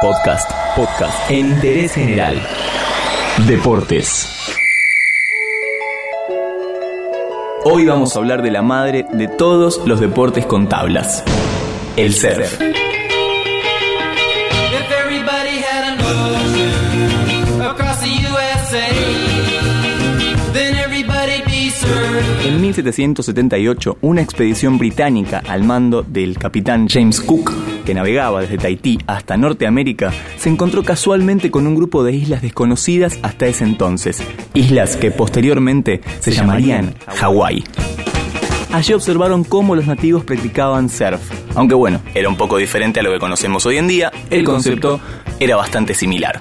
Podcast, podcast en interés general. Deportes. Hoy vamos a hablar de la madre de todos los deportes con tablas, el surf. En 1778, una expedición británica al mando del capitán James Cook, que navegaba desde Tahití hasta Norteamérica, se encontró casualmente con un grupo de islas desconocidas hasta ese entonces, islas que posteriormente se llamarían Hawái. Allí observaron cómo los nativos practicaban surf. Aunque bueno, era un poco diferente a lo que conocemos hoy en día, el concepto era bastante similar.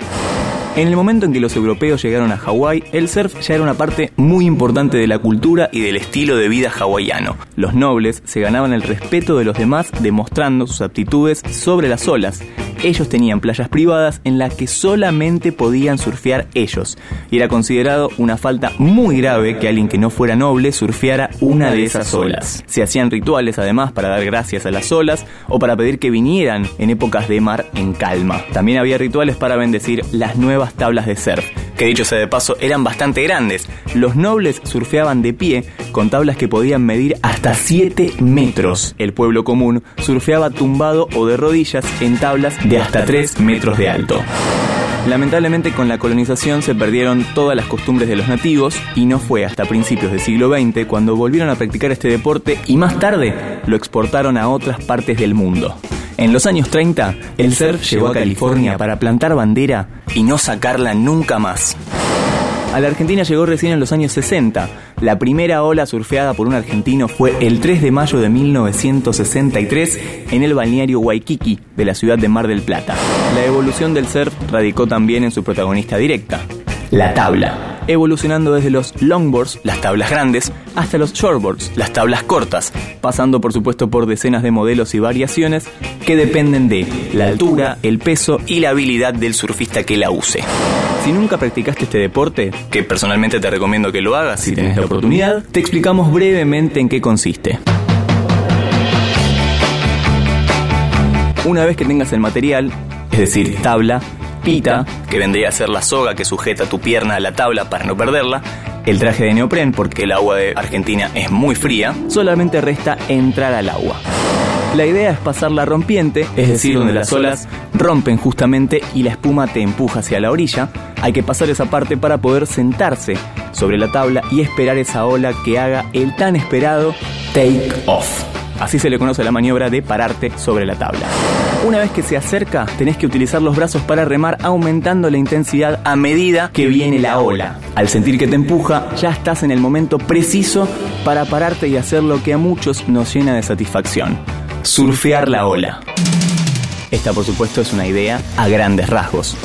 En el momento en que los europeos llegaron a Hawái, el surf ya era una parte muy importante de la cultura y del estilo de vida hawaiano. Los nobles se ganaban el respeto de los demás demostrando sus aptitudes sobre las olas. Ellos tenían playas privadas en las que solamente podían surfear ellos, y era considerado una falta muy grave que alguien que no fuera noble surfeara una de esas olas. Se hacían rituales además para dar gracias a las olas o para pedir que vinieran en épocas de mar en calma. También había rituales para bendecir las nuevas tablas de surf, que dicho sea de paso eran bastante grandes. Los nobles surfeaban de pie con tablas que podían medir hasta 7 metros. El pueblo común surfeaba tumbado o de rodillas en tablas de hasta 3 metros de alto. Lamentablemente con la colonización se perdieron todas las costumbres de los nativos y no fue hasta principios del siglo XX cuando volvieron a practicar este deporte y más tarde lo exportaron a otras partes del mundo. En los años 30, el surf llegó a California para plantar bandera y no sacarla nunca más. A la Argentina llegó recién en los años 60. La primera ola surfeada por un argentino fue el 3 de mayo de 1963 en el balneario Waikiki de la ciudad de Mar del Plata. La evolución del surf radicó también en su protagonista directa, la tabla, evolucionando desde los longboards, las tablas grandes, hasta los shortboards, las tablas cortas, pasando por supuesto por decenas de modelos y variaciones que dependen de la altura, el peso y la habilidad del surfista que la use. Si nunca practicaste este deporte, que personalmente te recomiendo que lo hagas si tenés la oportunidad, te explicamos brevemente en qué consiste. Una vez que tengas el material, es decir, tabla, pita, que vendría a ser la soga que sujeta tu pierna a la tabla para no perderla, el traje de neopren, porque el agua de Argentina es muy fría, solamente resta entrar al agua. La idea es pasar la rompiente, es decir, donde las olas rompen justamente y la espuma te empuja hacia la orilla. Hay que pasar esa parte para poder sentarse sobre la tabla y esperar esa ola que haga el tan esperado take off. Así se le conoce la maniobra de pararte sobre la tabla. Una vez que se acerca, tenés que utilizar los brazos para remar aumentando la intensidad a medida que viene la ola. Al sentir que te empuja, ya estás en el momento preciso para pararte y hacer lo que a muchos nos llena de satisfacción. Surfear la ola. Esta por supuesto es una idea a grandes rasgos.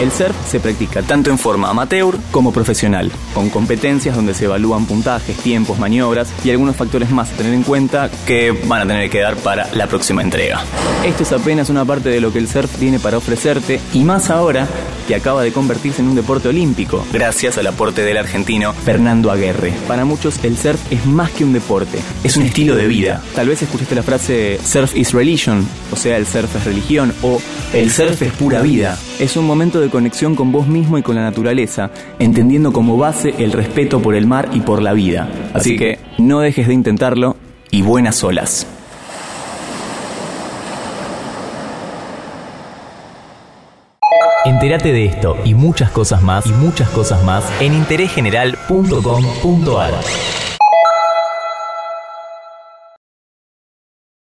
El surf se practica tanto en forma amateur como profesional, con competencias donde se evalúan puntajes, tiempos, maniobras y algunos factores más a tener en cuenta que van a tener que dar para la próxima entrega. Esto es apenas una parte de lo que el surf tiene para ofrecerte y más ahora que acaba de convertirse en un deporte olímpico, gracias al aporte del argentino Fernando Aguerre. Para muchos el surf es más que un deporte, es un estilo de vida. Tal vez escuchaste la frase surf is religion, o sea, el surf es religión, o el surf es pura vida. Es un momento de conexión con vos mismo y con la naturaleza, entendiendo como base el respeto por el mar y por la vida. Así que no dejes de intentarlo y buenas olas. Entérate de esto y muchas cosas más y muchas cosas más en interésgeneral.com.ar.